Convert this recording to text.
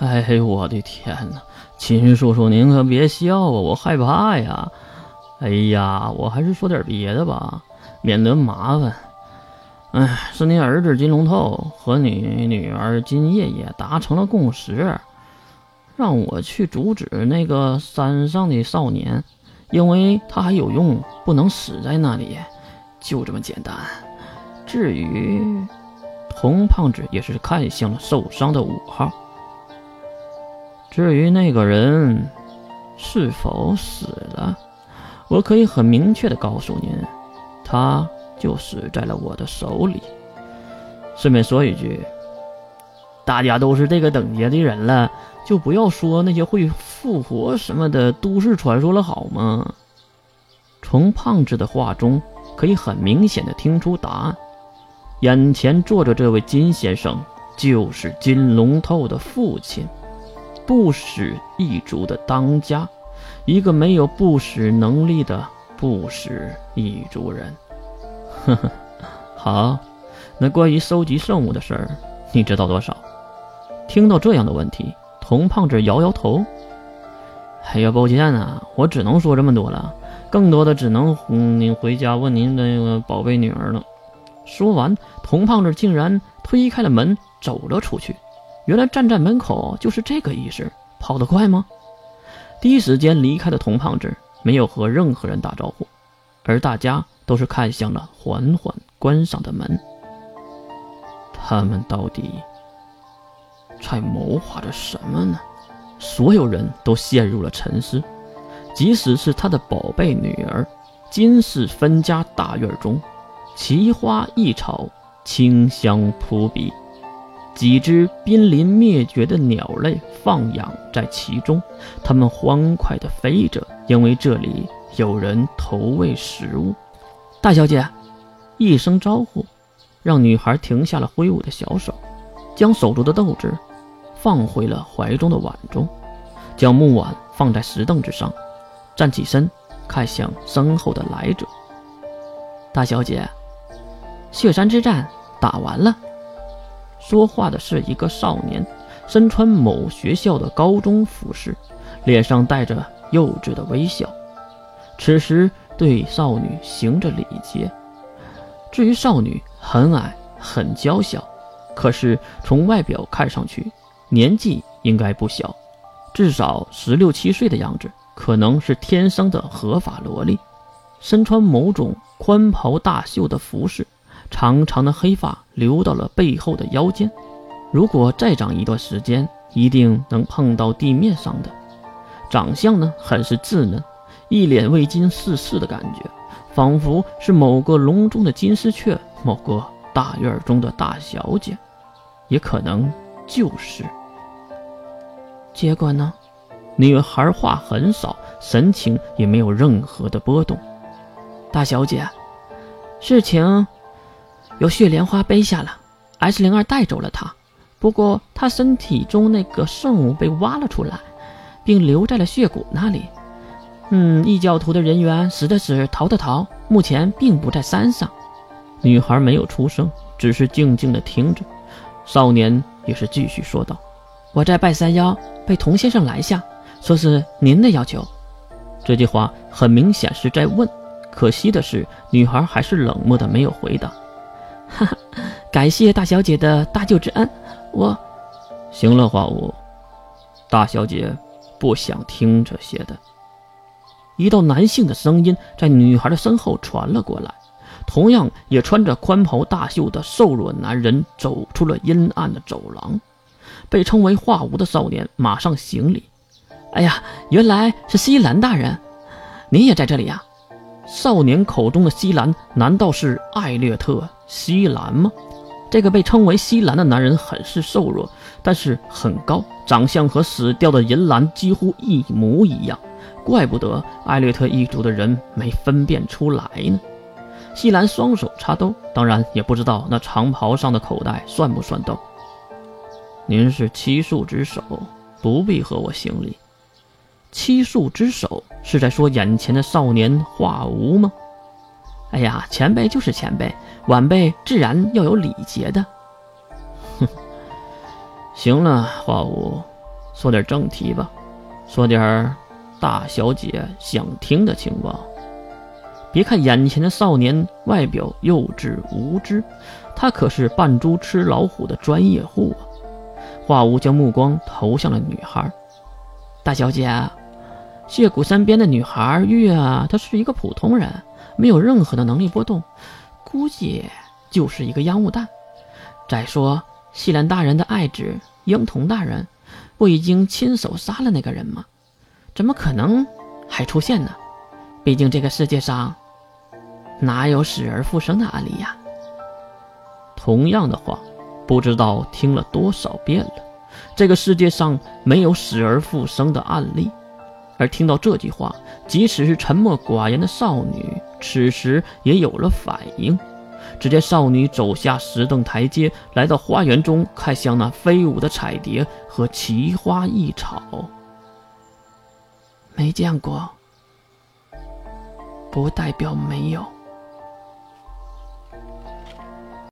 哎呦我的天哪！秦叔叔您可别笑啊，我害怕呀。哎呀，我还是说点别的吧，免得麻烦。哎，是您儿子金龙头和你女儿金叶叶达成了共识，让我去阻止那个山上的少年，因为他还有用，不能死在那里，就这么简单。至于童胖子，也是看向了受伤的五号。至于那个人是否死了，我可以很明确的告诉您，他。就死在了我的手里。顺便说一句，大家都是这个等级的人了，就不要说那些会复活什么的都市传说了，好吗？从胖子的话中，可以很明显的听出答案。眼前坐着这位金先生，就是金龙透的父亲，不死一族的当家，一个没有不死能力的不死一族人。呵呵，好，那关于收集圣物的事儿，你知道多少？听到这样的问题，童胖子摇摇头。哎呀，抱歉啊，我只能说这么多了，更多的只能嗯，您回家问您那个宝贝女儿了。说完，童胖子竟然推开了门，走了出去。原来站在门口就是这个意思。跑得快吗？第一时间离开的童胖子没有和任何人打招呼，而大家。都是看向了缓缓关上的门。他们到底在谋划着什么呢？所有人都陷入了沉思，即使是他的宝贝女儿。金氏分家大院中，奇花异草，清香扑鼻，几只濒临灭绝的鸟类放养在其中，它们欢快地飞着，因为这里有人投喂食物。大小姐，一声招呼，让女孩停下了挥舞的小手，将手中的豆子放回了怀中的碗中，将木碗放在石凳之上，站起身，看向身后的来者。大小姐，雪山之战打完了。说话的是一个少年，身穿某学校的高中服饰，脸上带着幼稚的微笑。此时。对少女行着礼节。至于少女，很矮，很娇小，可是从外表看上去，年纪应该不小，至少十六七岁的样子，可能是天生的合法萝莉。身穿某种宽袍大袖的服饰，长长的黑发流到了背后的腰间。如果再长一段时间，一定能碰到地面上的。长相呢，很是稚嫩。一脸未经世事的感觉，仿佛是某个笼中的金丝雀，某个大院中的大小姐，也可能就是。结果呢？女孩话很少，神情也没有任何的波动。大小姐，事情由血莲花背下了，S 零二带走了她，不过她身体中那个圣物被挖了出来，并留在了血谷那里。嗯，异教徒的人员死的死，逃的逃，目前并不在山上。女孩没有出声，只是静静的听着。少年也是继续说道：“我在拜山腰，被童先生拦下，说是您的要求。”这句话很明显是在问。可惜的是，女孩还是冷漠的，没有回答。哈哈，感谢大小姐的大救之恩。我，行了，花无，大小姐不想听这些的。一道男性的声音在女孩的身后传了过来，同样也穿着宽袍大袖的瘦弱男人走出了阴暗的走廊。被称为华无的少年马上行礼：“哎呀，原来是西兰大人，您也在这里呀？”少年口中的西兰，难道是艾略特·西兰吗？这个被称为西兰的男人很是瘦弱，但是很高，长相和死掉的银兰几乎一模一样。怪不得艾略特一族的人没分辨出来呢。西兰双手插兜，当然也不知道那长袍上的口袋算不算兜。您是七术之首，不必和我行礼。七术之首是在说眼前的少年化无吗？哎呀，前辈就是前辈，晚辈自然要有礼节的。哼，行了，华无，说点正题吧，说点大小姐想听的情报。别看眼前的少年外表幼稚无知，他可是扮猪吃老虎的专业户啊！华无将目光投向了女孩。大小姐，血谷山边的女孩玉啊，她是一个普通人，没有任何的能力波动，估计就是一个烟雾弹。再说，西兰大人的爱子婴童大人，不已经亲手杀了那个人吗？怎么可能还出现呢？毕竟这个世界上哪有死而复生的案例呀？同样的话，不知道听了多少遍了。这个世界上没有死而复生的案例。而听到这句话，即使是沉默寡言的少女，此时也有了反应。只见少女走下石凳台阶，来到花园中，看向那飞舞的彩蝶和奇花异草。没见过。不代表没有。